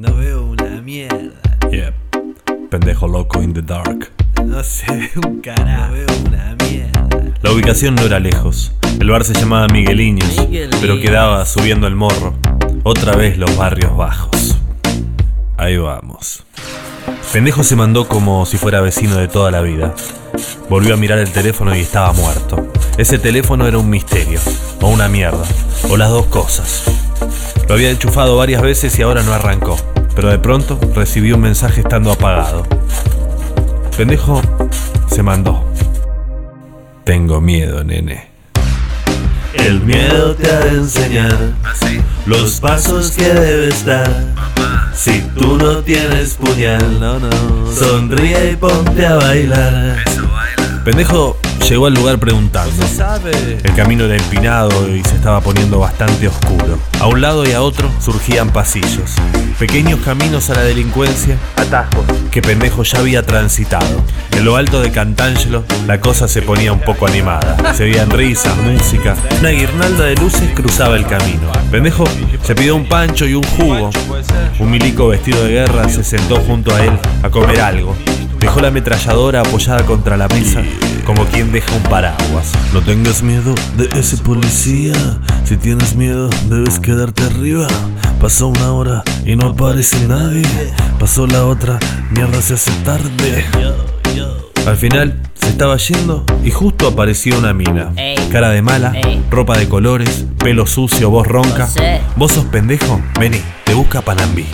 No veo una mierda. Yeah. Pendejo loco in the dark. No se ve un carajo. No veo una mierda. La ubicación no era lejos. El bar se llamaba Migueliños, Migueliños. pero quedaba subiendo el morro. Otra vez los barrios bajos. Ahí vamos. Pendejo se mandó como si fuera vecino de toda la vida. Volvió a mirar el teléfono y estaba muerto. Ese teléfono era un misterio, o una mierda, o las dos cosas. Lo había enchufado varias veces y ahora no arrancó, pero de pronto recibió un mensaje estando apagado. Pendejo se mandó. Tengo miedo, nene. El miedo te ha de enseñar los pasos que debes dar. Si tú no tienes puñal, No, no. sonríe y ponte a bailar. Pendejo llegó al lugar preguntando. El camino era empinado y se estaba poniendo bastante oscuro. A un lado y a otro surgían pasillos, pequeños caminos a la delincuencia, atajos que Pendejo ya había transitado. En lo alto de Cantangelo la cosa se ponía un poco animada. Se veían risas, música. Una guirnalda de luces cruzaba el camino. Pendejo se pidió un pancho y un jugo. Un milico vestido de guerra se sentó junto a él a comer algo. Dejó la ametralladora apoyada contra la mesa, como quien deja un paraguas. No tengas miedo de ese policía. Si tienes miedo, debes quedarte arriba. Pasó una hora y no aparece nadie. Pasó la otra, mierda se hace tarde. Al final se estaba yendo y justo apareció una mina. Cara de mala, ropa de colores, pelo sucio, voz ronca. ¿Vos sos pendejo? Vení, te busca Panambí.